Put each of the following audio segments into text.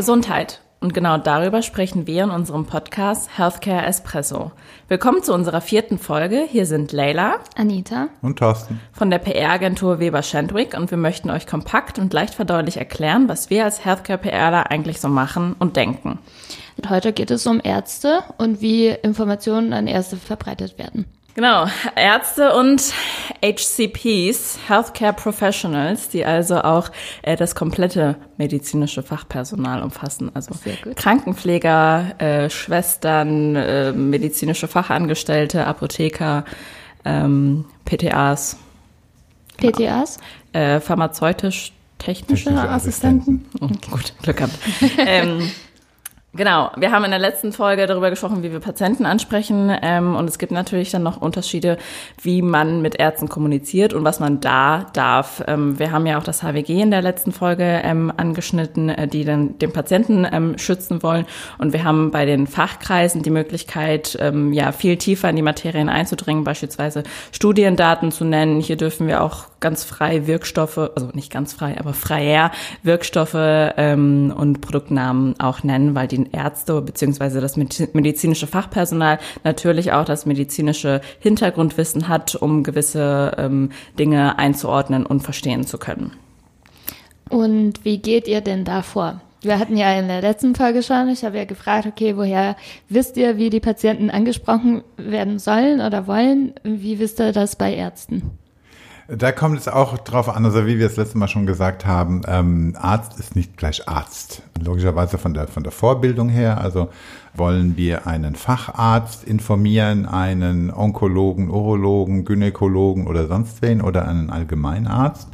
Gesundheit. Und genau darüber sprechen wir in unserem Podcast Healthcare Espresso. Willkommen zu unserer vierten Folge. Hier sind Leila, Anita und Thorsten von der PR-Agentur Weber Schendwick und wir möchten euch kompakt und leicht verdaulich erklären, was wir als Healthcare-PRler eigentlich so machen und denken. Und heute geht es um Ärzte und wie Informationen an Ärzte verbreitet werden. Genau, Ärzte und HCPs, Healthcare Professionals, die also auch äh, das komplette medizinische Fachpersonal umfassen, also Krankenpfleger, äh, Schwestern, äh, medizinische Fachangestellte, Apotheker, ähm, PTAs. PTAs? Äh, pharmazeutisch-technische Assistenten. Assistenten. Oh, gut, Glück gehabt. ähm, Genau, wir haben in der letzten Folge darüber gesprochen, wie wir Patienten ansprechen. Ähm, und es gibt natürlich dann noch Unterschiede, wie man mit Ärzten kommuniziert und was man da darf. Ähm, wir haben ja auch das HWG in der letzten Folge ähm, angeschnitten, äh, die dann den Patienten ähm, schützen wollen. Und wir haben bei den Fachkreisen die Möglichkeit, ähm, ja, viel tiefer in die Materien einzudringen, beispielsweise Studiendaten zu nennen. Hier dürfen wir auch ganz frei Wirkstoffe, also nicht ganz frei, aber freier Wirkstoffe ähm, und Produktnamen auch nennen, weil die Ärzte beziehungsweise das medizinische Fachpersonal natürlich auch das medizinische Hintergrundwissen hat, um gewisse ähm, Dinge einzuordnen und verstehen zu können. Und wie geht ihr denn da vor? Wir hatten ja in der letzten Folge schon, ich habe ja gefragt, okay, woher wisst ihr, wie die Patienten angesprochen werden sollen oder wollen? Wie wisst ihr das bei Ärzten? Da kommt es auch drauf an, also wie wir es letzte Mal schon gesagt haben, ähm, Arzt ist nicht gleich Arzt. Logischerweise von der, von der Vorbildung her, also wollen wir einen Facharzt informieren, einen Onkologen, Urologen, Gynäkologen oder sonst wen oder einen Allgemeinarzt.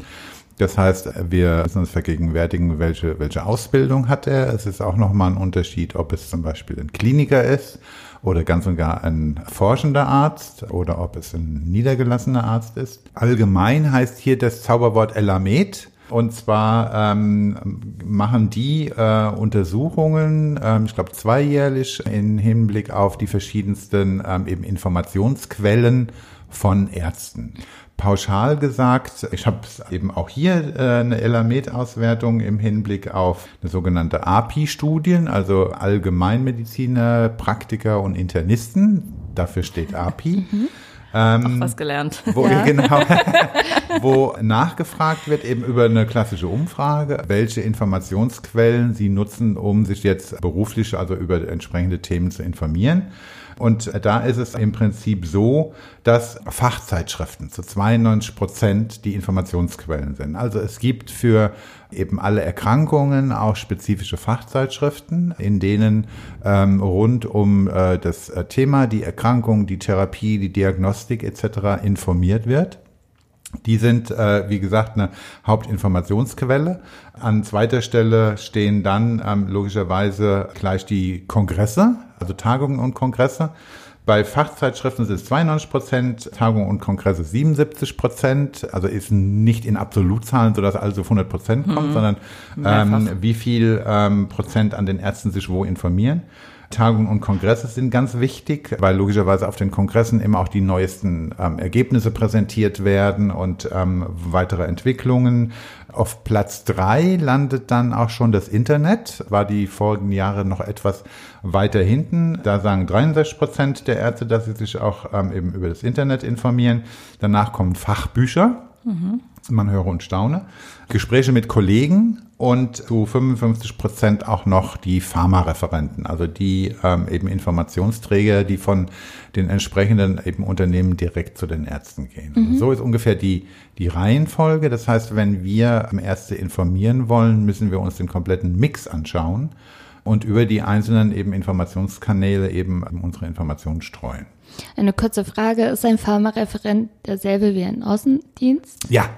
Das heißt, wir müssen uns vergegenwärtigen, welche, welche Ausbildung hat er. Es ist auch nochmal ein Unterschied, ob es zum Beispiel ein Kliniker ist oder ganz und gar ein forschender Arzt oder ob es ein niedergelassener Arzt ist. Allgemein heißt hier das Zauberwort Elamed. Und zwar ähm, machen die äh, Untersuchungen, ähm, ich glaube zweijährlich, in Hinblick auf die verschiedensten ähm, eben Informationsquellen von Ärzten pauschal gesagt, ich habe eben auch hier äh, eine Elamed-Auswertung im Hinblick auf eine sogenannte API-Studien, also Allgemeinmediziner, Praktiker und Internisten. Dafür steht API. Mhm. Ähm, Auch was gelernt. Wo, ja. genau, wo nachgefragt wird, eben über eine klassische Umfrage, welche Informationsquellen Sie nutzen, um sich jetzt beruflich, also über entsprechende Themen zu informieren. Und da ist es im Prinzip so, dass Fachzeitschriften zu 92 Prozent die Informationsquellen sind. Also es gibt für eben alle Erkrankungen auch spezifische Fachzeitschriften, in denen ähm, rund um äh, das äh, Thema, die Erkrankung, die Therapie, die Diagnostik etc. informiert wird. Die sind, äh, wie gesagt, eine Hauptinformationsquelle. An zweiter Stelle stehen dann ähm, logischerweise gleich die Kongresse, also Tagungen und Kongresse. Bei Fachzeitschriften sind es 92 Prozent, Tagungen und Kongresse 77 Prozent. Also ist nicht in Absolutzahlen, sodass alles auf 100 Prozent kommt, mhm. sondern ähm, wie viel ähm, Prozent an den Ärzten sich wo informieren. Tagungen und Kongresse sind ganz wichtig, weil logischerweise auf den Kongressen immer auch die neuesten ähm, Ergebnisse präsentiert werden und ähm, weitere Entwicklungen. Auf Platz drei landet dann auch schon das Internet, war die folgenden Jahre noch etwas weiter hinten. Da sagen 63 Prozent der Ärzte, dass sie sich auch ähm, eben über das Internet informieren. Danach kommen Fachbücher. Mhm. Man höre und staune. Gespräche mit Kollegen und zu 55 Prozent auch noch die Pharmareferenten, also die ähm, eben Informationsträger, die von den entsprechenden eben Unternehmen direkt zu den Ärzten gehen. Mhm. So ist ungefähr die, die Reihenfolge. Das heißt, wenn wir Ärzte informieren wollen, müssen wir uns den kompletten Mix anschauen und über die einzelnen eben Informationskanäle eben unsere Informationen streuen. Eine kurze Frage, ist ein Pharmareferent derselbe wie ein Außendienst? Ja,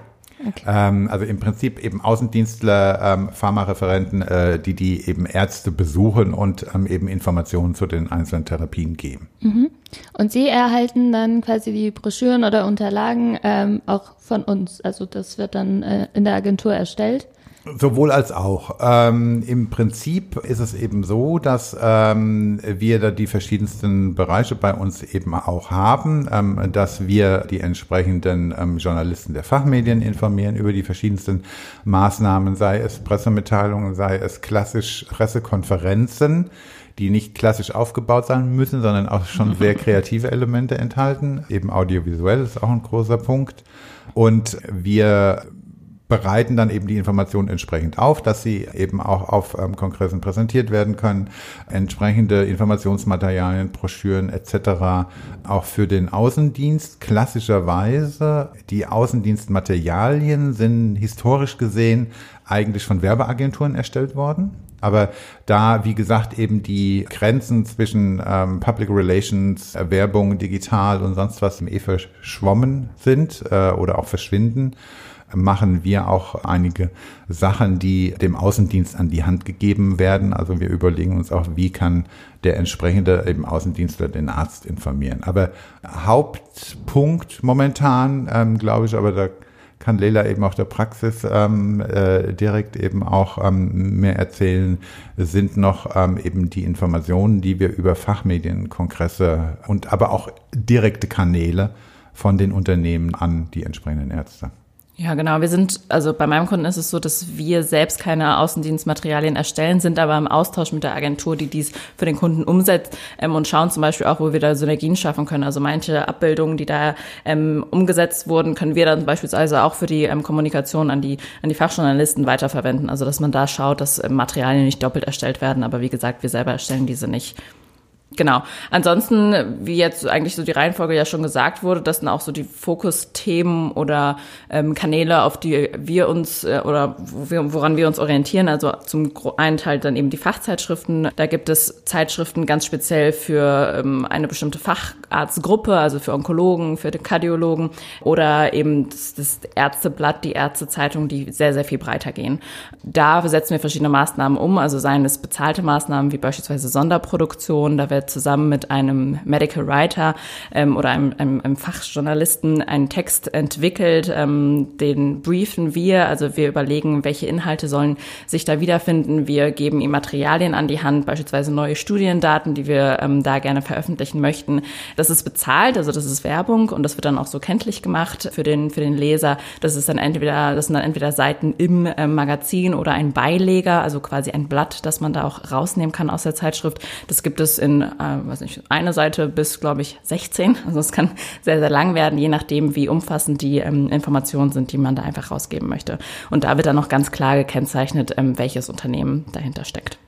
Okay. Ähm, also im Prinzip eben Außendienstler, ähm, Pharmareferenten, äh, die die eben Ärzte besuchen und ähm, eben Informationen zu den einzelnen Therapien geben. Mhm. Und Sie erhalten dann quasi die Broschüren oder Unterlagen ähm, auch von uns. Also das wird dann äh, in der Agentur erstellt. Sowohl als auch. Ähm, Im Prinzip ist es eben so, dass ähm, wir da die verschiedensten Bereiche bei uns eben auch haben, ähm, dass wir die entsprechenden ähm, Journalisten der Fachmedien informieren über die verschiedensten Maßnahmen, sei es Pressemitteilungen, sei es klassisch Pressekonferenzen die nicht klassisch aufgebaut sein müssen, sondern auch schon sehr kreative Elemente enthalten. Eben audiovisuell ist auch ein großer Punkt. Und wir bereiten dann eben die Informationen entsprechend auf, dass sie eben auch auf ähm, Kongressen präsentiert werden können, entsprechende Informationsmaterialien, Broschüren etc. auch für den Außendienst. Klassischerweise die Außendienstmaterialien sind historisch gesehen eigentlich von Werbeagenturen erstellt worden. Aber da, wie gesagt, eben die Grenzen zwischen ähm, Public Relations, Werbung, digital und sonst was eh verschwommen sind äh, oder auch verschwinden, machen wir auch einige Sachen, die dem Außendienst an die Hand gegeben werden. Also wir überlegen uns auch, wie kann der entsprechende eben Außendienstler den Arzt informieren. Aber Hauptpunkt momentan, ähm, glaube ich, aber da kann Leila eben auch der Praxis ähm, äh, direkt eben auch ähm, mehr erzählen, sind noch ähm, eben die Informationen, die wir über Fachmedienkongresse und aber auch direkte Kanäle von den Unternehmen an die entsprechenden Ärzte. Ja, genau. Wir sind, also bei meinem Kunden ist es so, dass wir selbst keine Außendienstmaterialien erstellen, sind aber im Austausch mit der Agentur, die dies für den Kunden umsetzt ähm, und schauen zum Beispiel auch, wo wir da Synergien schaffen können. Also manche Abbildungen, die da ähm, umgesetzt wurden, können wir dann beispielsweise auch für die ähm, Kommunikation an die, an die Fachjournalisten weiterverwenden. Also dass man da schaut, dass ähm, Materialien nicht doppelt erstellt werden. Aber wie gesagt, wir selber erstellen diese nicht. Genau. Ansonsten, wie jetzt eigentlich so die Reihenfolge ja schon gesagt wurde, das sind auch so die Fokusthemen oder ähm, Kanäle, auf die wir uns äh, oder woran wir uns orientieren. Also zum einen Teil dann eben die Fachzeitschriften. Da gibt es Zeitschriften ganz speziell für ähm, eine bestimmte Facharztgruppe, also für Onkologen, für Kardiologen oder eben das, das Ärzteblatt, die Ärztezeitung, die sehr, sehr viel breiter gehen. Da setzen wir verschiedene Maßnahmen um, also seien es bezahlte Maßnahmen wie beispielsweise Sonderproduktion, da wird zusammen mit einem Medical Writer ähm, oder einem, einem, einem Fachjournalisten einen Text entwickelt. Ähm, den briefen wir, also wir überlegen, welche Inhalte sollen sich da wiederfinden. Wir geben ihm Materialien an die Hand, beispielsweise neue Studiendaten, die wir ähm, da gerne veröffentlichen möchten. Das ist bezahlt, also das ist Werbung und das wird dann auch so kenntlich gemacht für den, für den Leser. Das ist dann entweder, das sind dann entweder Seiten im äh, Magazin oder ein Beileger, also quasi ein Blatt, das man da auch rausnehmen kann aus der Zeitschrift. Das gibt es in äh, weiß nicht, eine Seite bis, glaube ich, 16. Also es kann sehr, sehr lang werden, je nachdem, wie umfassend die ähm, Informationen sind, die man da einfach rausgeben möchte. Und da wird dann noch ganz klar gekennzeichnet, ähm, welches Unternehmen dahinter steckt.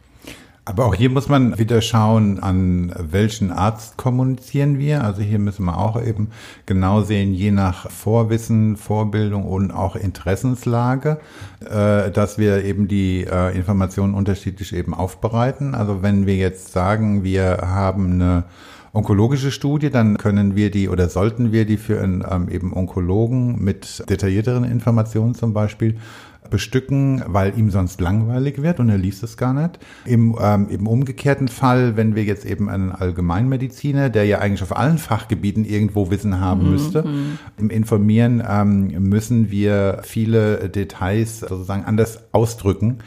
Aber auch hier muss man wieder schauen, an welchen Arzt kommunizieren wir. Also hier müssen wir auch eben genau sehen, je nach Vorwissen, Vorbildung und auch Interessenslage, äh, dass wir eben die äh, Informationen unterschiedlich eben aufbereiten. Also wenn wir jetzt sagen, wir haben eine onkologische Studie, dann können wir die oder sollten wir die für einen ähm, eben Onkologen mit detaillierteren Informationen zum Beispiel bestücken, weil ihm sonst langweilig wird und er liest es gar nicht. Im, ähm, Im umgekehrten Fall, wenn wir jetzt eben einen Allgemeinmediziner, der ja eigentlich auf allen Fachgebieten irgendwo Wissen haben mhm. müsste, im Informieren ähm, müssen wir viele Details sozusagen anders ausdrücken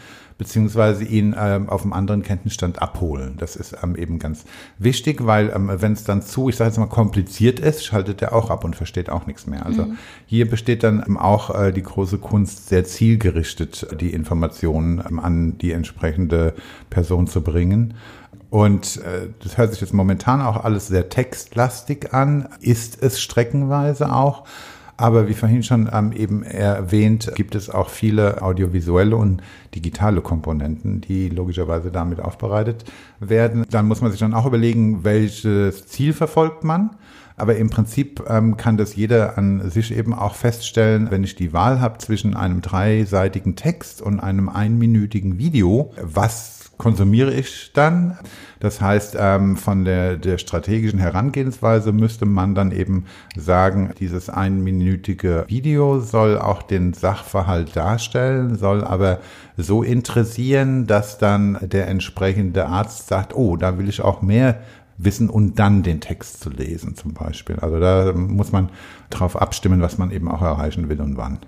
beziehungsweise ihn ähm, auf einem anderen Kenntnisstand abholen. Das ist ähm, eben ganz wichtig, weil ähm, wenn es dann zu, ich sage jetzt mal, kompliziert ist, schaltet er auch ab und versteht auch nichts mehr. Also mhm. hier besteht dann ähm, auch äh, die große Kunst, sehr zielgerichtet die Informationen ähm, an die entsprechende Person zu bringen. Und äh, das hört sich jetzt momentan auch alles sehr textlastig an, ist es streckenweise auch. Aber wie vorhin schon ähm, eben erwähnt, gibt es auch viele audiovisuelle und digitale Komponenten, die logischerweise damit aufbereitet werden. Dann muss man sich dann auch überlegen, welches Ziel verfolgt man. Aber im Prinzip ähm, kann das jeder an sich eben auch feststellen, wenn ich die Wahl habe zwischen einem dreiseitigen Text und einem einminütigen Video, was konsumiere ich dann. Das heißt, ähm, von der, der strategischen Herangehensweise müsste man dann eben sagen, dieses einminütige Video soll auch den Sachverhalt darstellen, soll aber so interessieren, dass dann der entsprechende Arzt sagt, oh, da will ich auch mehr wissen und dann den Text zu lesen zum Beispiel. Also da muss man darauf abstimmen, was man eben auch erreichen will und wann.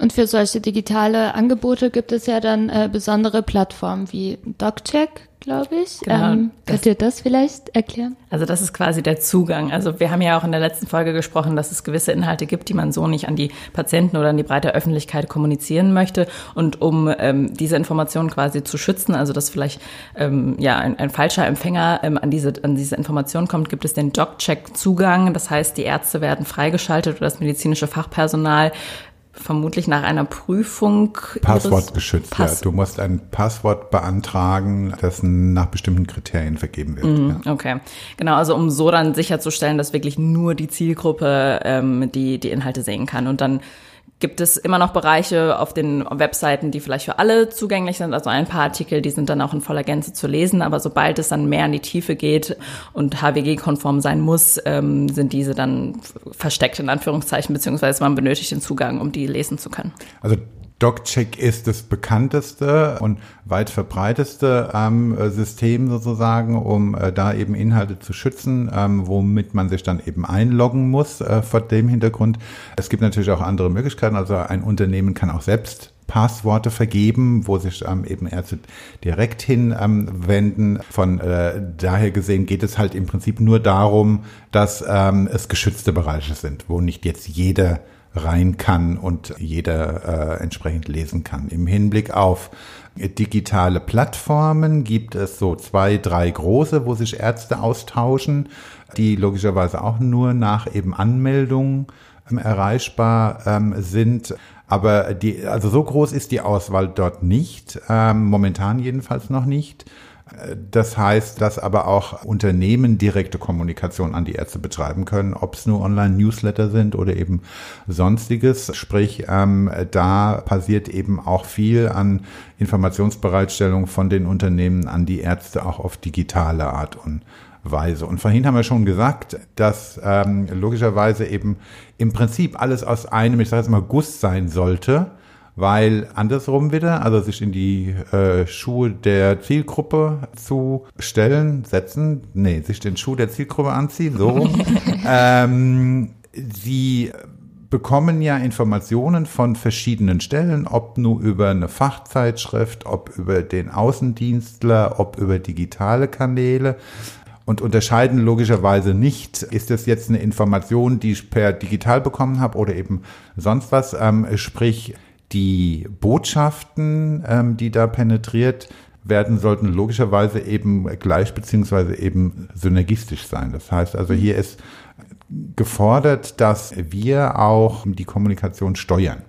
Und für solche digitale Angebote gibt es ja dann äh, besondere Plattformen wie DocCheck, glaube ich. Genau, ähm, könnt ihr das vielleicht erklären? Also das ist quasi der Zugang. Also wir haben ja auch in der letzten Folge gesprochen, dass es gewisse Inhalte gibt, die man so nicht an die Patienten oder an die breite Öffentlichkeit kommunizieren möchte. Und um ähm, diese Informationen quasi zu schützen, also dass vielleicht ähm, ja ein, ein falscher Empfänger ähm, an diese an diese Informationen kommt, gibt es den DocCheck-Zugang. Das heißt, die Ärzte werden freigeschaltet oder das medizinische Fachpersonal vermutlich nach einer Prüfung. Passwort geschützt, Pass ja. Du musst ein Passwort beantragen, das nach bestimmten Kriterien vergeben wird. Mm, ja. Okay, genau. Also um so dann sicherzustellen, dass wirklich nur die Zielgruppe ähm, die die Inhalte sehen kann und dann gibt es immer noch Bereiche auf den Webseiten, die vielleicht für alle zugänglich sind. Also ein paar Artikel, die sind dann auch in voller Gänze zu lesen. Aber sobald es dann mehr in die Tiefe geht und HWG-konform sein muss, ähm, sind diese dann versteckt in Anführungszeichen, beziehungsweise man benötigt den Zugang, um die lesen zu können. Also DocCheck ist das bekannteste und weit verbreiteste ähm, System sozusagen, um äh, da eben Inhalte zu schützen, ähm, womit man sich dann eben einloggen muss äh, vor dem Hintergrund. Es gibt natürlich auch andere Möglichkeiten. Also ein Unternehmen kann auch selbst Passworte vergeben, wo sich ähm, eben Ärzte direkt hinwenden. Ähm, Von äh, daher gesehen geht es halt im Prinzip nur darum, dass ähm, es geschützte Bereiche sind, wo nicht jetzt jeder rein kann und jeder äh, entsprechend lesen kann. Im Hinblick auf digitale Plattformen gibt es so zwei, drei große, wo sich Ärzte austauschen, die logischerweise auch nur nach eben Anmeldung ähm, erreichbar ähm, sind. Aber die, also so groß ist die Auswahl dort nicht, ähm, momentan jedenfalls noch nicht. Das heißt, dass aber auch Unternehmen direkte Kommunikation an die Ärzte betreiben können, ob es nur Online-Newsletter sind oder eben sonstiges. Sprich, ähm, da passiert eben auch viel an Informationsbereitstellung von den Unternehmen an die Ärzte auch auf digitale Art und Weise. Und vorhin haben wir schon gesagt, dass ähm, logischerweise eben im Prinzip alles aus einem, ich sage jetzt mal, Guss sein sollte weil andersrum wieder, also sich in die äh, Schuhe der Zielgruppe zu stellen, setzen, nee, sich den Schuh der Zielgruppe anziehen, so rum. ähm, sie bekommen ja Informationen von verschiedenen Stellen, ob nur über eine Fachzeitschrift, ob über den Außendienstler, ob über digitale Kanäle und unterscheiden logischerweise nicht, ist das jetzt eine Information, die ich per digital bekommen habe oder eben sonst was. Ähm, sprich, die Botschaften, ähm, die da penetriert werden, sollten logischerweise eben gleich beziehungsweise eben synergistisch sein. Das heißt also, hier ist gefordert, dass wir auch die Kommunikation steuern.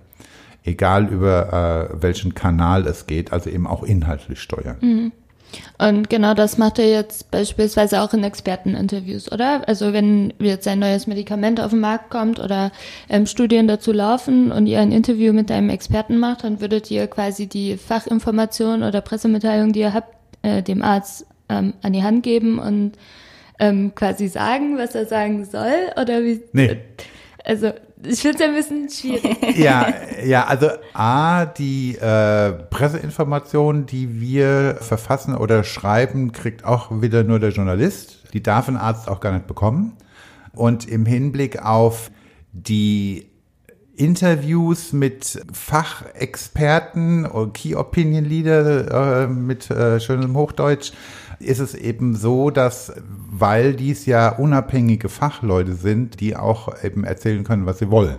Egal über äh, welchen Kanal es geht, also eben auch inhaltlich steuern. Mhm. Und genau das macht er jetzt beispielsweise auch in Experteninterviews, oder? Also wenn jetzt ein neues Medikament auf den Markt kommt oder ähm, Studien dazu laufen und ihr ein Interview mit einem Experten macht, dann würdet ihr quasi die Fachinformation oder Pressemitteilung, die ihr habt, äh, dem Arzt ähm, an die Hand geben und ähm, quasi sagen, was er sagen soll? Oder wie? Nee. Also ich finde es ein bisschen schwierig. Ja, ja, also A, die äh, Presseinformation, die wir verfassen oder schreiben, kriegt auch wieder nur der Journalist. Die darf ein Arzt auch gar nicht bekommen. Und im Hinblick auf die Interviews mit Fachexperten Key Opinion Leader äh, mit äh, schönem Hochdeutsch, ist es eben so, dass, weil dies ja unabhängige Fachleute sind, die auch eben erzählen können, was sie wollen.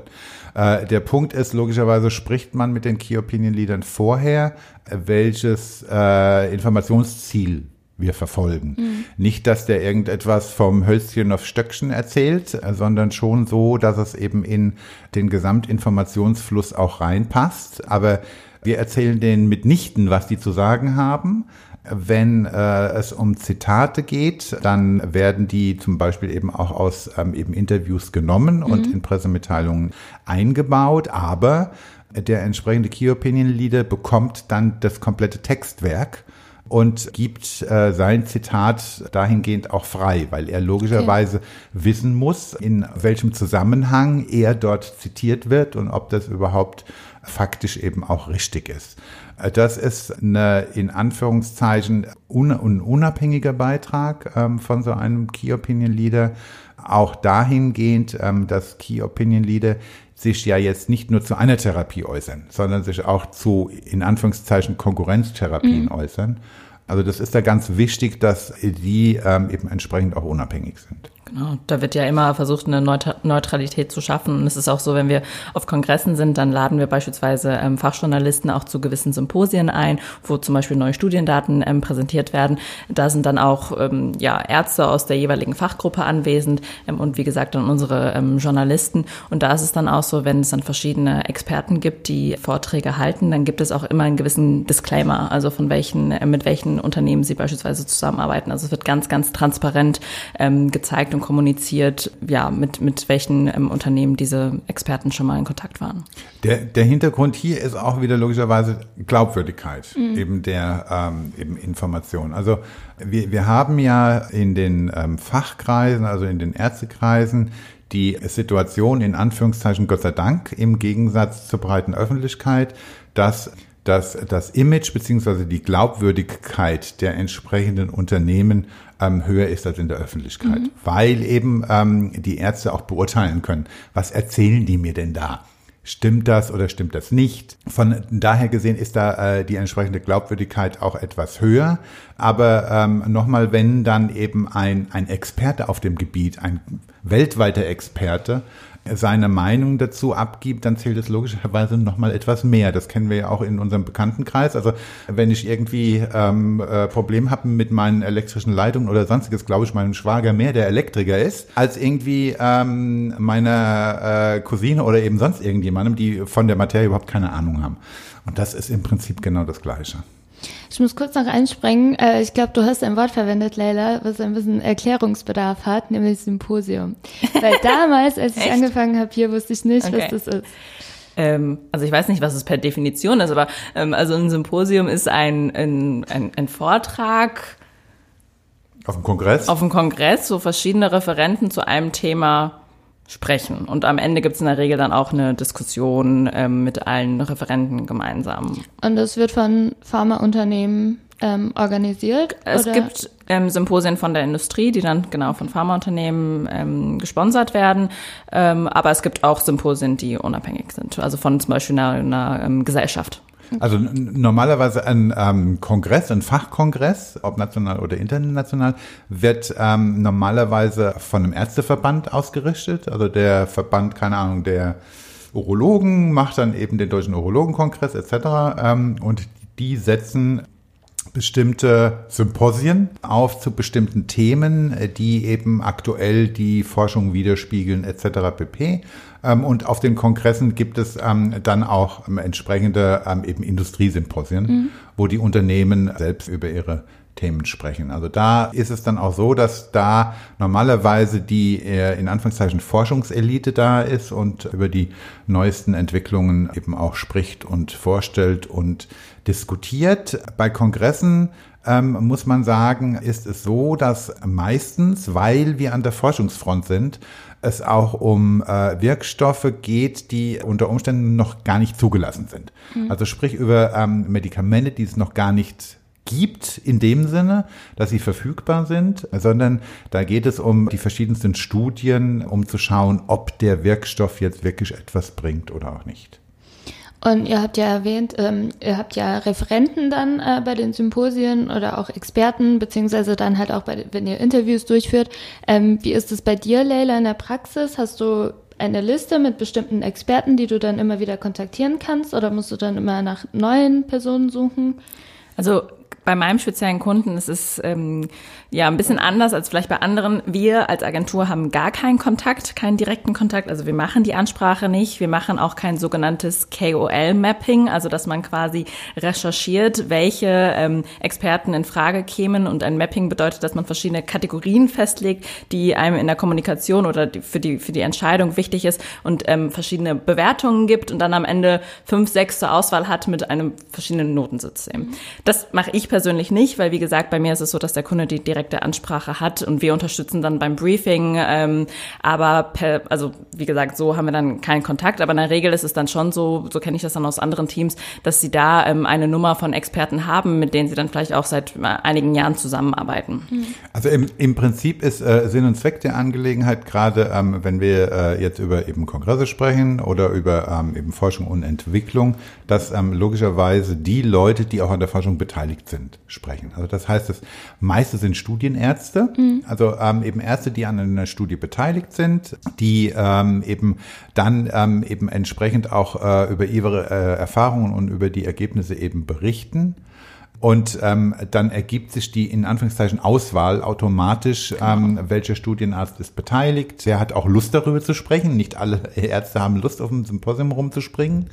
Äh, der Punkt ist, logischerweise spricht man mit den Key Opinion Leadern vorher, welches äh, Informationsziel wir verfolgen. Mhm. Nicht, dass der irgendetwas vom Hölzchen auf Stöckchen erzählt, sondern schon so, dass es eben in den Gesamtinformationsfluss auch reinpasst. Aber wir erzählen denen mitnichten, was die zu sagen haben, wenn äh, es um Zitate geht, dann werden die zum Beispiel eben auch aus ähm, eben Interviews genommen mhm. und in Pressemitteilungen eingebaut, aber der entsprechende Key Opinion Leader bekommt dann das komplette Textwerk und gibt äh, sein Zitat dahingehend auch frei, weil er logischerweise okay. wissen muss, in welchem Zusammenhang er dort zitiert wird und ob das überhaupt faktisch eben auch richtig ist. Das ist eine, in Anführungszeichen, un, ein unabhängiger Beitrag ähm, von so einem Key Opinion Leader. Auch dahingehend, ähm, dass Key Opinion Leader sich ja jetzt nicht nur zu einer Therapie äußern, sondern sich auch zu, in Anführungszeichen, Konkurrenztherapien mhm. äußern. Also das ist da ganz wichtig, dass die ähm, eben entsprechend auch unabhängig sind. Genau, da wird ja immer versucht, eine Neutralität zu schaffen. Und es ist auch so, wenn wir auf Kongressen sind, dann laden wir beispielsweise ähm, Fachjournalisten auch zu gewissen Symposien ein, wo zum Beispiel neue Studiendaten ähm, präsentiert werden. Da sind dann auch ähm, ja, Ärzte aus der jeweiligen Fachgruppe anwesend ähm, und wie gesagt dann unsere ähm, Journalisten. Und da ist es dann auch so, wenn es dann verschiedene Experten gibt, die Vorträge halten, dann gibt es auch immer einen gewissen Disclaimer, also von welchen, äh, mit welchen Unternehmen sie beispielsweise zusammenarbeiten. Also es wird ganz, ganz transparent ähm, gezeigt und kommuniziert, ja, mit, mit welchen ähm, Unternehmen diese Experten schon mal in Kontakt waren. Der, der Hintergrund hier ist auch wieder logischerweise Glaubwürdigkeit mhm. eben der ähm, eben Information. Also wir, wir haben ja in den ähm, Fachkreisen, also in den Ärztekreisen, die Situation in Anführungszeichen Gott sei Dank im Gegensatz zur breiten Öffentlichkeit, dass dass das Image beziehungsweise die Glaubwürdigkeit der entsprechenden Unternehmen ähm, höher ist als in der Öffentlichkeit, mhm. weil eben ähm, die Ärzte auch beurteilen können, was erzählen die mir denn da? Stimmt das oder stimmt das nicht? Von daher gesehen ist da äh, die entsprechende Glaubwürdigkeit auch etwas höher. Aber ähm, nochmal, wenn dann eben ein, ein Experte auf dem Gebiet, ein weltweiter Experte, seine Meinung dazu abgibt, dann zählt es logischerweise nochmal etwas mehr. Das kennen wir ja auch in unserem Bekanntenkreis. Also wenn ich irgendwie ähm, äh, Probleme habe mit meinen elektrischen Leitungen oder sonstiges, glaube ich, mein Schwager mehr der Elektriker ist, als irgendwie ähm, meiner äh, Cousine oder eben sonst irgendjemandem, die von der Materie überhaupt keine Ahnung haben. Und das ist im Prinzip genau das Gleiche. Ich muss kurz noch einspringen. Äh, ich glaube, du hast ein Wort verwendet, Leila, was ein bisschen Erklärungsbedarf hat, nämlich Symposium. Weil damals, als ich angefangen habe hier, wusste ich nicht, okay. was das ist. Ähm, also ich weiß nicht, was es per Definition ist, aber ähm, also ein Symposium ist ein, ein, ein, ein Vortrag. Auf dem Kongress? Auf dem Kongress, wo verschiedene Referenten zu einem Thema sprechen. Und am Ende gibt es in der Regel dann auch eine Diskussion ähm, mit allen Referenten gemeinsam. Und das wird von Pharmaunternehmen ähm, organisiert? Es oder? gibt ähm, Symposien von der Industrie, die dann genau von Pharmaunternehmen ähm, gesponsert werden. Ähm, aber es gibt auch Symposien, die unabhängig sind, also von zum Beispiel einer, einer ähm, Gesellschaft. Also normalerweise ein ähm, Kongress, ein Fachkongress, ob national oder international, wird ähm, normalerweise von einem Ärzteverband ausgerichtet. Also der Verband, keine Ahnung, der Urologen macht dann eben den Deutschen Urologenkongress etc. Ähm, und die setzen bestimmte Symposien auf zu bestimmten Themen, die eben aktuell die Forschung widerspiegeln etc. pp. Ähm, und auf den Kongressen gibt es ähm, dann auch ähm, entsprechende eben Industriesymposien, mhm. wo die Unternehmen selbst über ihre Themen sprechen. Also da ist es dann auch so, dass da normalerweise die äh, in Anführungszeichen Forschungselite da ist und über die neuesten Entwicklungen eben auch spricht und vorstellt und diskutiert. Bei Kongressen ähm, muss man sagen, ist es so, dass meistens, weil wir an der Forschungsfront sind, es auch um äh, Wirkstoffe geht, die unter Umständen noch gar nicht zugelassen sind. Mhm. Also sprich über ähm, Medikamente, die es noch gar nicht gibt in dem Sinne, dass sie verfügbar sind, sondern da geht es um die verschiedensten Studien, um zu schauen, ob der Wirkstoff jetzt wirklich etwas bringt oder auch nicht. Und ihr habt ja erwähnt, ähm, ihr habt ja Referenten dann äh, bei den Symposien oder auch Experten, beziehungsweise dann halt auch, bei, wenn ihr Interviews durchführt. Ähm, wie ist es bei dir, Leila, in der Praxis? Hast du eine Liste mit bestimmten Experten, die du dann immer wieder kontaktieren kannst oder musst du dann immer nach neuen Personen suchen? Also bei meinem speziellen Kunden ist es ähm, ja ein bisschen anders als vielleicht bei anderen. Wir als Agentur haben gar keinen Kontakt, keinen direkten Kontakt. Also wir machen die Ansprache nicht. Wir machen auch kein sogenanntes KOL-Mapping, also dass man quasi recherchiert, welche ähm, Experten in Frage kämen. Und ein Mapping bedeutet, dass man verschiedene Kategorien festlegt, die einem in der Kommunikation oder die, für die für die Entscheidung wichtig ist und ähm, verschiedene Bewertungen gibt und dann am Ende fünf, sechs zur Auswahl hat mit einem verschiedenen Notensystem. Das mache ich persönlich persönlich nicht, weil wie gesagt, bei mir ist es so, dass der Kunde die direkte Ansprache hat und wir unterstützen dann beim Briefing. Ähm, aber per, also wie gesagt, so haben wir dann keinen Kontakt. Aber in der Regel ist es dann schon so, so kenne ich das dann aus anderen Teams, dass sie da ähm, eine Nummer von Experten haben, mit denen sie dann vielleicht auch seit einigen Jahren zusammenarbeiten. Also im, im Prinzip ist äh, Sinn und Zweck der Angelegenheit gerade, ähm, wenn wir äh, jetzt über eben Kongresse sprechen oder über ähm, eben Forschung und Entwicklung, dass ähm, logischerweise die Leute, die auch an der Forschung beteiligt sind, sprechen. Also das heißt, das meiste sind Studienärzte, mhm. also ähm, eben Ärzte, die an einer Studie beteiligt sind, die ähm, eben dann ähm, eben entsprechend auch äh, über ihre äh, Erfahrungen und über die Ergebnisse eben berichten. Und ähm, dann ergibt sich die in Anführungszeichen Auswahl automatisch, ähm, welcher Studienarzt ist beteiligt. Der hat auch Lust darüber zu sprechen. Nicht alle Ärzte haben Lust, auf dem Symposium rumzuspringen.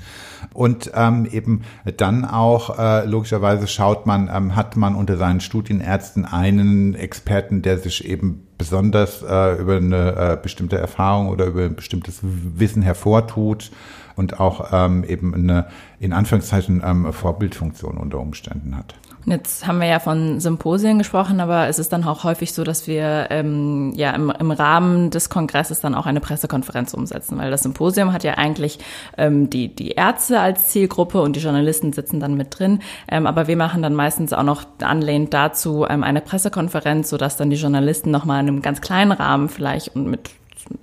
Und ähm, eben dann auch äh, logischerweise schaut man, ähm, hat man unter seinen Studienärzten einen Experten, der sich eben besonders äh, über eine äh, bestimmte Erfahrung oder über ein bestimmtes Wissen hervortut und auch ähm, eben eine in Anführungszeichen ähm, Vorbildfunktion unter Umständen hat. Jetzt haben wir ja von Symposien gesprochen, aber es ist dann auch häufig so, dass wir ähm, ja im, im Rahmen des Kongresses dann auch eine Pressekonferenz umsetzen, weil das Symposium hat ja eigentlich ähm, die, die Ärzte als Zielgruppe und die Journalisten sitzen dann mit drin. Ähm, aber wir machen dann meistens auch noch anlehnt dazu ähm, eine Pressekonferenz, sodass dann die Journalisten nochmal in einem ganz kleinen Rahmen vielleicht und mit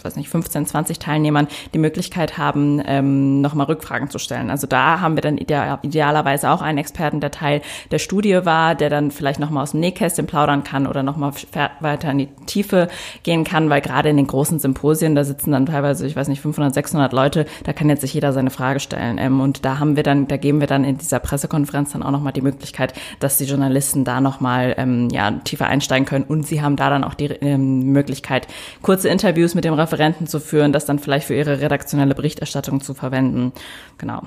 weiß nicht, 15, 20 Teilnehmern die Möglichkeit haben, ähm, nochmal Rückfragen zu stellen. Also da haben wir dann ideal, idealerweise auch einen Experten, der Teil der Studie war, der dann vielleicht nochmal aus dem Nähkästchen plaudern kann oder nochmal weiter in die Tiefe gehen kann, weil gerade in den großen Symposien, da sitzen dann teilweise, ich weiß nicht, 500, 600 Leute, da kann jetzt sich jeder seine Frage stellen. Ähm, und da haben wir dann, da geben wir dann in dieser Pressekonferenz dann auch nochmal die Möglichkeit, dass die Journalisten da nochmal ähm, ja, tiefer einsteigen können und sie haben da dann auch die ähm, Möglichkeit, kurze Interviews mit dem dem Referenten zu führen, das dann vielleicht für ihre redaktionelle Berichterstattung zu verwenden. Genau.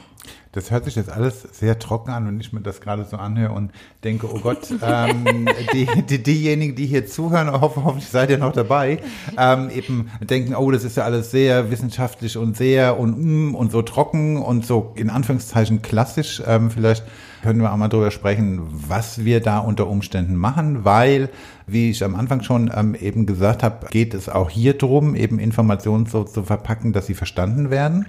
Das hört sich jetzt alles sehr trocken an, wenn ich mir das gerade so anhöre und denke, oh Gott, ähm, die, die, diejenigen, die hier zuhören, hoffen, hoffentlich seid ihr noch dabei, ähm, eben denken, oh, das ist ja alles sehr wissenschaftlich und sehr und mm, und so trocken und so in Anführungszeichen klassisch. Ähm, vielleicht können wir auch mal drüber sprechen, was wir da unter Umständen machen, weil, wie ich am Anfang schon ähm, eben gesagt habe, geht es auch hier drum, eben Informationen so zu verpacken, dass sie verstanden werden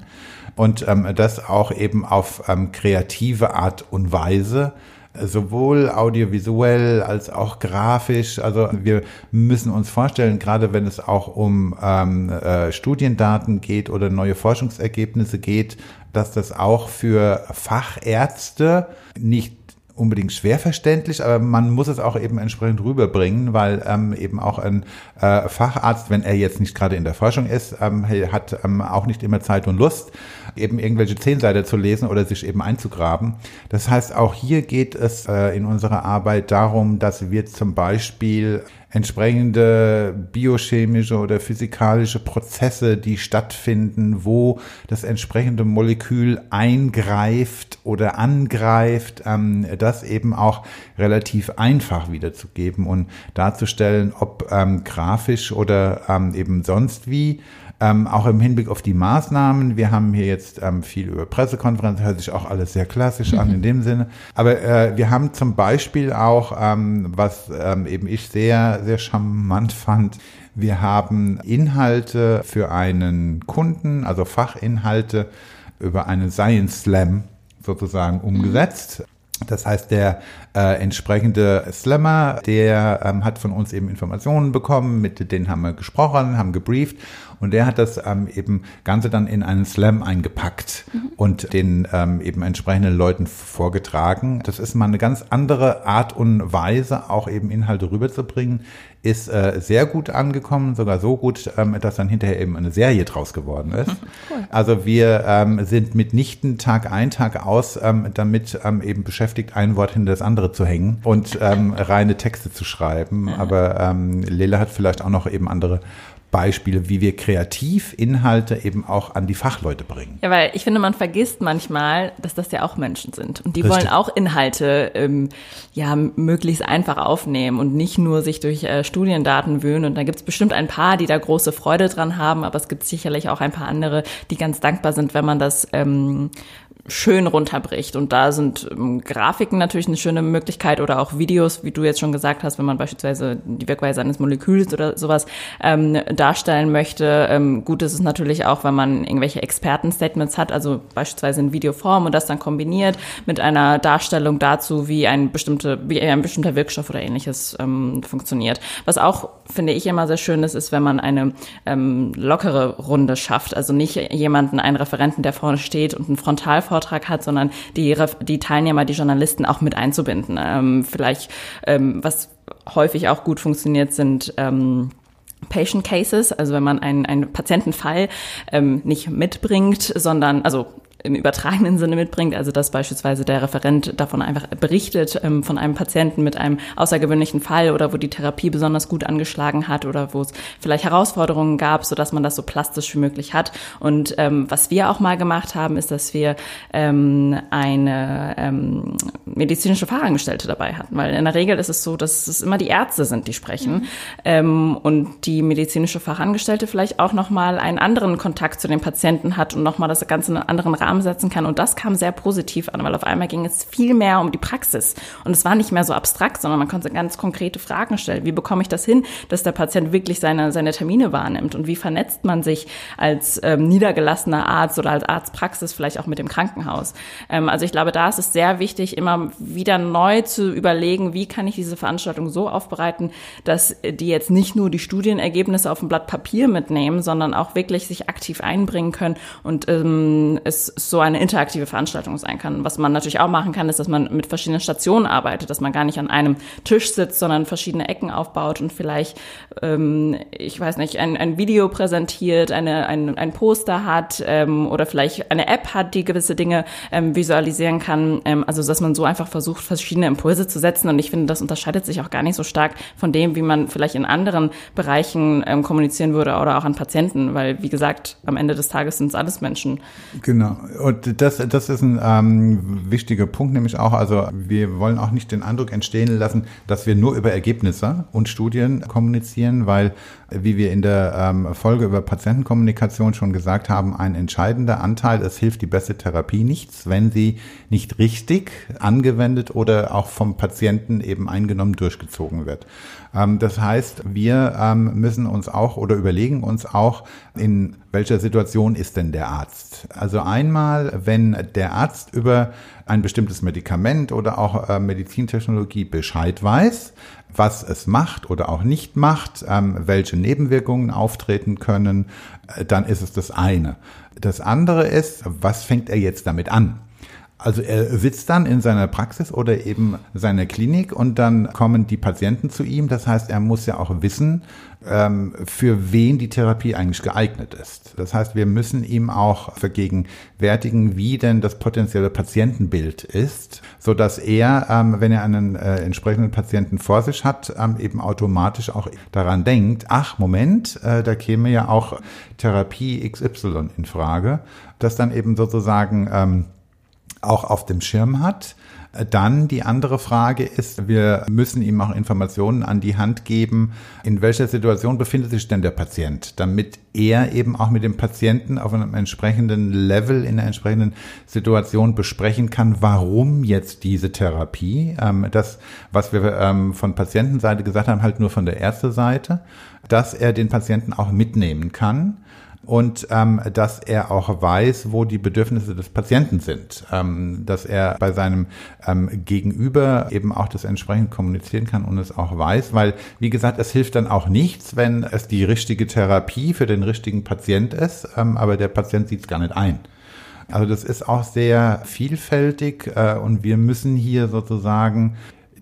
und ähm, das auch eben auf ähm, kreative Art und Weise sowohl audiovisuell als auch grafisch. Also wir müssen uns vorstellen, gerade wenn es auch um ähm, äh, Studiendaten geht oder neue Forschungsergebnisse geht, dass das auch für Fachärzte nicht unbedingt schwer verständlich, aber man muss es auch eben entsprechend rüberbringen, weil ähm, eben auch ein äh, Facharzt, wenn er jetzt nicht gerade in der Forschung ist, ähm, hat ähm, auch nicht immer Zeit und Lust, eben irgendwelche Zehnseiter zu lesen oder sich eben einzugraben. Das heißt, auch hier geht es äh, in unserer Arbeit darum, dass wir zum Beispiel entsprechende biochemische oder physikalische Prozesse, die stattfinden, wo das entsprechende Molekül eingreift oder angreift, ähm, das eben auch relativ einfach wiederzugeben und darzustellen, ob ähm, grafisch oder ähm, eben sonst wie. Ähm, auch im Hinblick auf die Maßnahmen. Wir haben hier jetzt ähm, viel über Pressekonferenzen, hört sich auch alles sehr klassisch an in dem Sinne. Aber äh, wir haben zum Beispiel auch, ähm, was ähm, eben ich sehr, sehr charmant fand, wir haben Inhalte für einen Kunden, also Fachinhalte über einen Science Slam sozusagen umgesetzt. Das heißt, der äh, entsprechende Slammer, der ähm, hat von uns eben Informationen bekommen, mit denen haben wir gesprochen, haben gebrieft und der hat das ähm, eben Ganze dann in einen Slam eingepackt mhm. und den ähm, eben entsprechenden Leuten vorgetragen. Das ist mal eine ganz andere Art und Weise, auch eben Inhalte rüberzubringen. Ist äh, sehr gut angekommen, sogar so gut, ähm, dass dann hinterher eben eine Serie draus geworden ist. Cool. Also wir ähm, sind mitnichten Tag ein, Tag aus ähm, damit ähm, eben beschäftigt, ein Wort hinter das andere zu hängen und ähm, reine Texte zu schreiben. Aber ähm, Lele hat vielleicht auch noch eben andere Beispiele, wie wir kreativ Inhalte eben auch an die Fachleute bringen. Ja, weil ich finde, man vergisst manchmal, dass das ja auch Menschen sind. Und die Richtig. wollen auch Inhalte ähm, ja möglichst einfach aufnehmen und nicht nur sich durch äh, Studiendaten wühlen. Und da gibt es bestimmt ein paar, die da große Freude dran haben, aber es gibt sicherlich auch ein paar andere, die ganz dankbar sind, wenn man das ähm, schön runterbricht. Und da sind ähm, Grafiken natürlich eine schöne Möglichkeit oder auch Videos, wie du jetzt schon gesagt hast, wenn man beispielsweise die Wirkweise eines Moleküls oder sowas ähm, darstellen möchte. Ähm, gut ist es natürlich auch, wenn man irgendwelche Expertenstatements hat, also beispielsweise in Videoform und das dann kombiniert mit einer Darstellung dazu, wie ein bestimmte, wie ein bestimmter Wirkstoff oder ähnliches ähm, funktioniert. Was auch, finde ich, immer sehr schön ist, ist, wenn man eine ähm, lockere Runde schafft. Also nicht jemanden, einen Referenten, der vorne steht und einen Frontalvortrag Vortrag hat, sondern die, die Teilnehmer, die Journalisten auch mit einzubinden. Ähm, vielleicht, ähm, was häufig auch gut funktioniert, sind ähm, Patient Cases, also wenn man einen, einen Patientenfall ähm, nicht mitbringt, sondern also im übertragenen Sinne mitbringt, also dass beispielsweise der Referent davon einfach berichtet, ähm, von einem Patienten mit einem außergewöhnlichen Fall oder wo die Therapie besonders gut angeschlagen hat oder wo es vielleicht Herausforderungen gab, so dass man das so plastisch wie möglich hat. Und ähm, was wir auch mal gemacht haben, ist, dass wir ähm, eine ähm, medizinische Fachangestellte dabei hatten, weil in der Regel ist es so, dass es immer die Ärzte sind, die sprechen mhm. ähm, und die medizinische Fachangestellte vielleicht auch noch mal einen anderen Kontakt zu den Patienten hat und noch mal das Ganze in einen anderen Rahmen setzen kann. Und das kam sehr positiv an, weil auf einmal ging es viel mehr um die Praxis. Und es war nicht mehr so abstrakt, sondern man konnte ganz konkrete Fragen stellen. Wie bekomme ich das hin, dass der Patient wirklich seine, seine Termine wahrnimmt? Und wie vernetzt man sich als ähm, niedergelassener Arzt oder als Arztpraxis vielleicht auch mit dem Krankenhaus? Ähm, also ich glaube, da ist es sehr wichtig, immer wieder neu zu überlegen, wie kann ich diese Veranstaltung so aufbereiten, dass die jetzt nicht nur die Studienergebnisse auf dem Blatt Papier mitnehmen, sondern auch wirklich sich aktiv einbringen können und ähm, es so eine interaktive Veranstaltung sein kann. Was man natürlich auch machen kann, ist, dass man mit verschiedenen Stationen arbeitet, dass man gar nicht an einem Tisch sitzt, sondern verschiedene Ecken aufbaut und vielleicht, ähm, ich weiß nicht, ein, ein Video präsentiert, eine, ein, ein Poster hat ähm, oder vielleicht eine App hat, die gewisse Dinge ähm, visualisieren kann. Ähm, also dass man so einfach versucht, verschiedene Impulse zu setzen. Und ich finde, das unterscheidet sich auch gar nicht so stark von dem, wie man vielleicht in anderen Bereichen ähm, kommunizieren würde oder auch an Patienten, weil wie gesagt, am Ende des Tages sind es alles Menschen. Genau. Und das, das ist ein ähm, wichtiger Punkt, nämlich auch, also wir wollen auch nicht den Eindruck entstehen lassen, dass wir nur über Ergebnisse und Studien kommunizieren, weil, wie wir in der ähm, Folge über Patientenkommunikation schon gesagt haben, ein entscheidender Anteil, es hilft die beste Therapie nichts, wenn sie nicht richtig angewendet oder auch vom Patienten eben eingenommen durchgezogen wird. Ähm, das heißt, wir ähm, müssen uns auch oder überlegen uns auch, in welcher Situation ist denn der Arzt? Also einmal, wenn der Arzt über ein bestimmtes Medikament oder auch äh, Medizintechnologie Bescheid weiß, was es macht oder auch nicht macht, ähm, welche Nebenwirkungen auftreten können, äh, dann ist es das eine. Das andere ist, was fängt er jetzt damit an? Also er sitzt dann in seiner Praxis oder eben seiner Klinik und dann kommen die Patienten zu ihm. Das heißt, er muss ja auch wissen, für wen die Therapie eigentlich geeignet ist. Das heißt, wir müssen ihm auch vergegenwärtigen, wie denn das potenzielle Patientenbild ist, so dass er, ähm, wenn er einen äh, entsprechenden Patienten vor sich hat, ähm, eben automatisch auch daran denkt, ach Moment, äh, da käme ja auch Therapie XY in Frage, dass dann eben sozusagen auch auf dem Schirm hat. Dann die andere Frage ist, wir müssen ihm auch Informationen an die Hand geben, in welcher Situation befindet sich denn der Patient, damit er eben auch mit dem Patienten auf einem entsprechenden Level in einer entsprechenden Situation besprechen kann, warum jetzt diese Therapie. Ähm, das, was wir ähm, von Patientenseite gesagt haben, halt nur von der Ärzteseite, dass er den Patienten auch mitnehmen kann und ähm, dass er auch weiß, wo die Bedürfnisse des Patienten sind, ähm, dass er bei seinem ähm, Gegenüber eben auch das entsprechend kommunizieren kann und es auch weiß, weil wie gesagt, es hilft dann auch nichts, wenn es die richtige Therapie für den richtigen Patient ist, ähm, aber der Patient sieht es gar nicht ein. Also das ist auch sehr vielfältig äh, und wir müssen hier sozusagen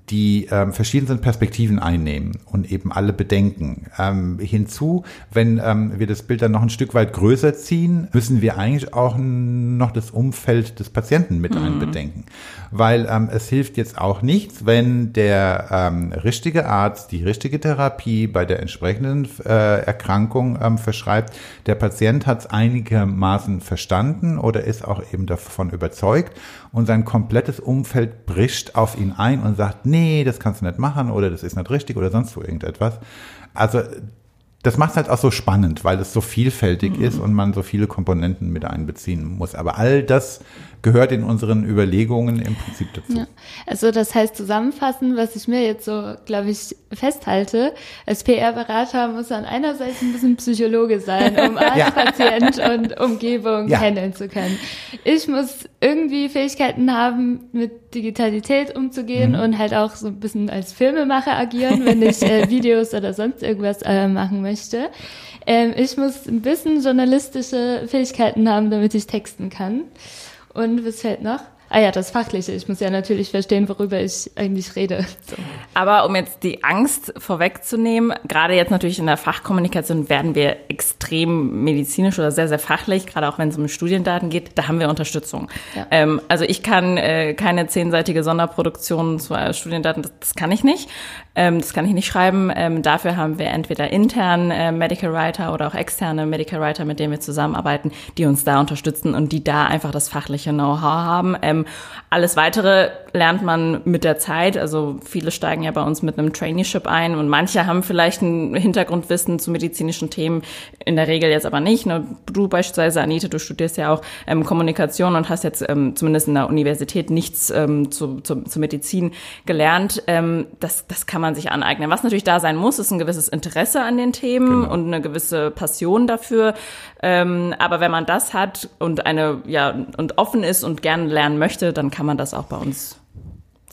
die ähm, verschiedensten Perspektiven einnehmen und eben alle bedenken. Ähm, hinzu, wenn ähm, wir das Bild dann noch ein Stück weit größer ziehen, müssen wir eigentlich auch noch das Umfeld des Patienten mit mhm. einbedenken. Weil ähm, es hilft jetzt auch nichts, wenn der ähm, richtige Arzt die richtige Therapie bei der entsprechenden äh, Erkrankung ähm, verschreibt. Der Patient hat es einigermaßen verstanden oder ist auch eben davon überzeugt und sein komplettes Umfeld bricht auf ihn ein und sagt, nee, das kannst du nicht machen oder das ist nicht richtig oder sonst wo irgendetwas. Also das macht es halt auch so spannend, weil es so vielfältig mhm. ist und man so viele Komponenten mit einbeziehen muss. Aber all das gehört in unseren Überlegungen im Prinzip dazu. Ja. Also das heißt zusammenfassen, was ich mir jetzt so, glaube ich, festhalte, als PR-Berater muss man einerseits ein bisschen Psychologe sein, um als ja. Patient und Umgebung ja. handeln zu können. Ich muss irgendwie Fähigkeiten haben, mit Digitalität umzugehen mhm. und halt auch so ein bisschen als Filmemacher agieren, wenn ich äh, Videos oder sonst irgendwas äh, machen möchte. Ähm, ich muss ein bisschen journalistische Fähigkeiten haben, damit ich texten kann. Und was fällt noch? Ah ja, das Fachliche. Ich muss ja natürlich verstehen, worüber ich eigentlich rede. So. Aber um jetzt die Angst vorwegzunehmen, gerade jetzt natürlich in der Fachkommunikation werden wir extrem medizinisch oder sehr, sehr fachlich, gerade auch wenn es um Studiendaten geht, da haben wir Unterstützung. Ja. Ähm, also ich kann äh, keine zehnseitige Sonderproduktion zu äh, Studiendaten, das, das, kann ich nicht. Ähm, das kann ich nicht schreiben. Ähm, dafür haben wir entweder intern äh, Medical Writer oder auch externe Medical Writer, mit denen wir zusammenarbeiten, die uns da unterstützen und die da einfach das fachliche Know-how haben. Alles weitere lernt man mit der Zeit. Also viele steigen ja bei uns mit einem Traineeship ein und manche haben vielleicht ein Hintergrundwissen zu medizinischen Themen, in der Regel jetzt aber nicht. Ne? Du beispielsweise, Anita, du studierst ja auch ähm, Kommunikation und hast jetzt ähm, zumindest in der Universität nichts ähm, zu, zu, zu Medizin gelernt. Ähm, das, das kann man sich aneignen. Was natürlich da sein muss, ist ein gewisses Interesse an den Themen genau. und eine gewisse Passion dafür. Ähm, aber wenn man das hat und eine, ja, und offen ist und gerne lernen möchte, dann kann man das auch bei uns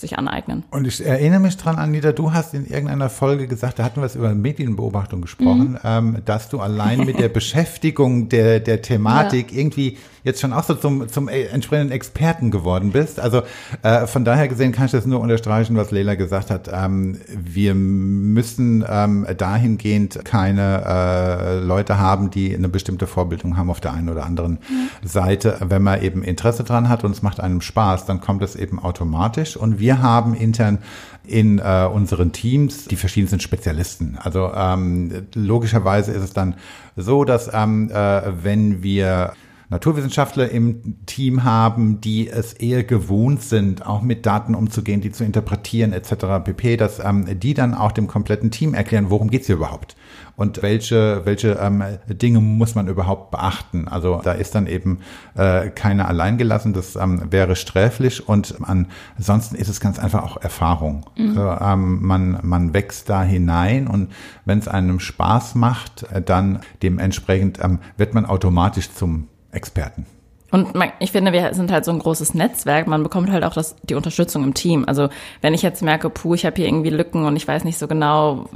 sich aneignen. Und ich erinnere mich dran, Anita, du hast in irgendeiner Folge gesagt, da hatten wir es über Medienbeobachtung gesprochen, mhm. ähm, dass du allein mit der Beschäftigung der, der Thematik ja. irgendwie jetzt schon auch so zum, zum äh, entsprechenden Experten geworden bist. Also äh, von daher gesehen kann ich das nur unterstreichen, was Leila gesagt hat. Ähm, wir müssen ähm, dahingehend keine äh, Leute haben, die eine bestimmte Vorbildung haben auf der einen oder anderen mhm. Seite. Wenn man eben Interesse dran hat und es macht einem Spaß, dann kommt es eben automatisch. Und wir haben intern in äh, unseren Teams die verschiedensten Spezialisten. Also ähm, logischerweise ist es dann so, dass ähm, äh, wenn wir Naturwissenschaftler im Team haben, die es eher gewohnt sind, auch mit Daten umzugehen, die zu interpretieren etc. pp, dass ähm, die dann auch dem kompletten Team erklären, worum geht's hier überhaupt und welche, welche ähm, Dinge muss man überhaupt beachten. Also da ist dann eben äh, keiner alleingelassen, das ähm, wäre sträflich und ansonsten ist es ganz einfach auch Erfahrung. Mhm. Also, ähm, man, man wächst da hinein und wenn es einem Spaß macht, äh, dann dementsprechend ähm, wird man automatisch zum Experten. Und man, ich finde, wir sind halt so ein großes Netzwerk. Man bekommt halt auch das, die Unterstützung im Team. Also wenn ich jetzt merke, puh, ich habe hier irgendwie Lücken und ich weiß nicht so genau,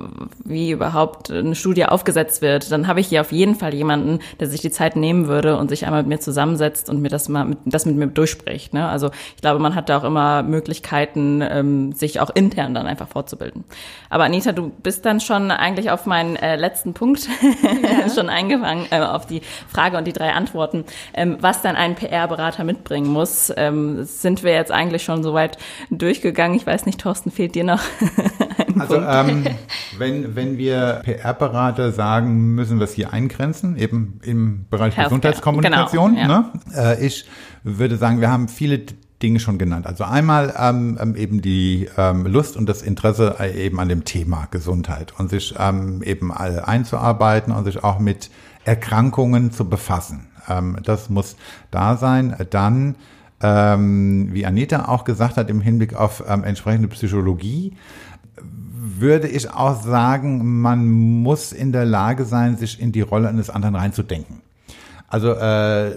wie überhaupt eine Studie aufgesetzt wird, dann habe ich hier auf jeden Fall jemanden, der sich die Zeit nehmen würde und sich einmal mit mir zusammensetzt und mir das mal mit, das mit mir durchspricht. Ne? Also ich glaube, man hat da auch immer Möglichkeiten, ähm, sich auch intern dann einfach fortzubilden. Aber Anita, du bist dann schon eigentlich auf meinen äh, letzten Punkt ja. schon eingefangen, äh, auf die Frage und die drei Antworten, ähm, was dann ein PR-Berater mitbringen muss. Ähm, sind wir jetzt eigentlich schon soweit durchgegangen? Ich weiß nicht, Thorsten, fehlt dir noch ein Also ähm, wenn, wenn wir PR-Berater sagen, müssen wir es hier eingrenzen, eben im Bereich Healthcare. Gesundheitskommunikation. Genau, ja. ne? äh, ich würde sagen, wir haben viele Dinge schon genannt. Also einmal ähm, ähm, eben die ähm, Lust und das Interesse äh, eben an dem Thema Gesundheit und sich ähm, eben einzuarbeiten und sich auch mit Erkrankungen zu befassen. Ähm, das muss da sein. Dann, ähm, wie Anita auch gesagt hat, im Hinblick auf ähm, entsprechende Psychologie, würde ich auch sagen, man muss in der Lage sein, sich in die Rolle eines anderen reinzudenken. Also äh,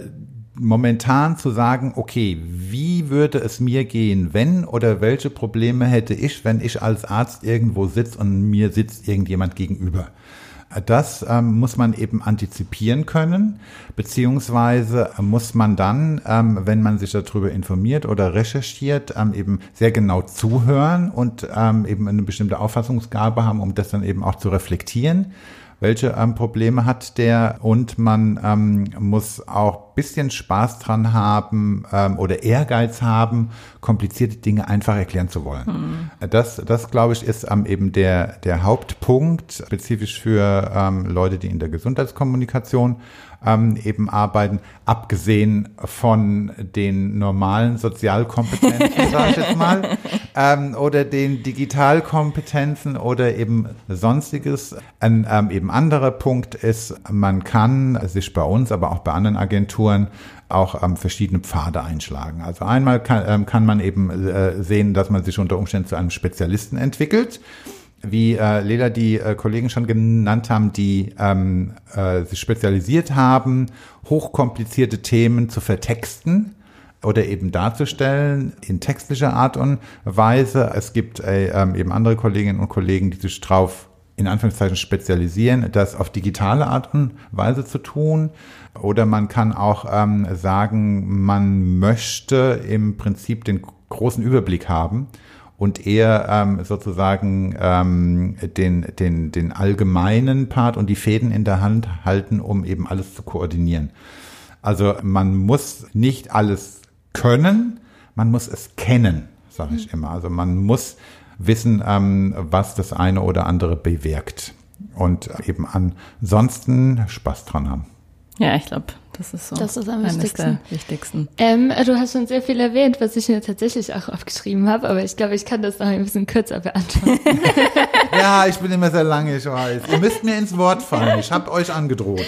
momentan zu sagen, okay, wie würde es mir gehen, wenn oder welche Probleme hätte ich, wenn ich als Arzt irgendwo sitze und mir sitzt irgendjemand gegenüber? Das ähm, muss man eben antizipieren können, beziehungsweise muss man dann, ähm, wenn man sich darüber informiert oder recherchiert, ähm, eben sehr genau zuhören und ähm, eben eine bestimmte Auffassungsgabe haben, um das dann eben auch zu reflektieren welche ähm, Probleme hat der und man ähm, muss auch bisschen Spaß dran haben ähm, oder Ehrgeiz haben, komplizierte Dinge einfach erklären zu wollen. Mhm. Das, das glaube ich, ist ähm, eben der, der Hauptpunkt, spezifisch für ähm, Leute, die in der Gesundheitskommunikation ähm, eben arbeiten, abgesehen von den normalen Sozialkompetenzen, sage ich jetzt mal, ähm, oder den Digitalkompetenzen oder eben sonstiges. Ein ähm, eben anderer Punkt ist, man kann sich bei uns, aber auch bei anderen Agenturen auch ähm, verschiedene Pfade einschlagen. Also einmal kann, ähm, kann man eben äh, sehen, dass man sich unter Umständen zu einem Spezialisten entwickelt wie äh, Leda die äh, Kollegen schon genannt haben, die ähm, äh, sich spezialisiert haben, hochkomplizierte Themen zu vertexten oder eben darzustellen in textlicher Art und Weise. Es gibt äh, ähm, eben andere Kolleginnen und Kollegen, die sich drauf in Anführungszeichen spezialisieren, das auf digitale Art und Weise zu tun. Oder man kann auch ähm, sagen, man möchte im Prinzip den großen Überblick haben und eher ähm, sozusagen ähm, den, den, den allgemeinen Part und die Fäden in der Hand halten, um eben alles zu koordinieren. Also man muss nicht alles können, man muss es kennen, sage ich mhm. immer. Also man muss wissen, ähm, was das eine oder andere bewirkt und eben ansonsten Spaß dran haben. Ja, ich glaube, das ist so. Das ist am wichtigsten. wichtigsten. Ähm, du hast schon sehr viel erwähnt, was ich mir tatsächlich auch aufgeschrieben habe, aber ich glaube, ich kann das noch ein bisschen kürzer beantworten. ja, ich bin immer sehr lange, ich weiß. Ihr müsst mir ins Wort fallen. Ich habe euch angedroht.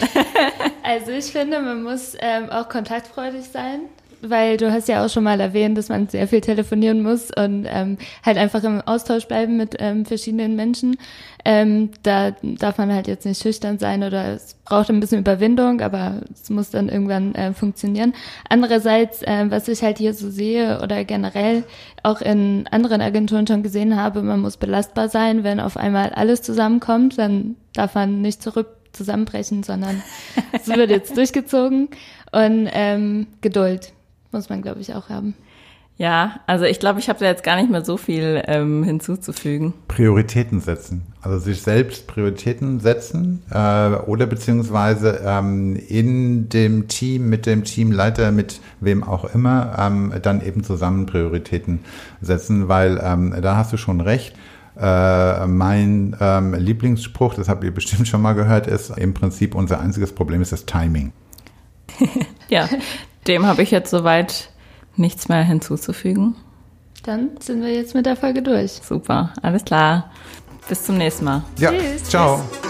Also ich finde, man muss ähm, auch kontaktfreudig sein weil du hast ja auch schon mal erwähnt, dass man sehr viel telefonieren muss und ähm, halt einfach im Austausch bleiben mit ähm, verschiedenen Menschen. Ähm, da darf man halt jetzt nicht schüchtern sein oder es braucht ein bisschen Überwindung, aber es muss dann irgendwann äh, funktionieren. Andererseits, äh, was ich halt hier so sehe oder generell auch in anderen Agenturen schon gesehen habe, man muss belastbar sein. Wenn auf einmal alles zusammenkommt, dann darf man nicht zurück zusammenbrechen, sondern es wird jetzt durchgezogen und ähm, Geduld muss man, glaube ich, auch haben. Ja, also ich glaube, ich habe da jetzt gar nicht mehr so viel ähm, hinzuzufügen. Prioritäten setzen. Also sich selbst Prioritäten setzen äh, oder beziehungsweise ähm, in dem Team, mit dem Teamleiter, mit wem auch immer, ähm, dann eben zusammen Prioritäten setzen, weil ähm, da hast du schon recht. Äh, mein ähm, Lieblingsspruch, das habt ihr bestimmt schon mal gehört, ist im Prinzip unser einziges Problem ist das Timing. ja, dem habe ich jetzt soweit nichts mehr hinzuzufügen. Dann sind wir jetzt mit der Folge durch. Super, alles klar. Bis zum nächsten Mal. Ja, Tschüss. ciao. Tschüss.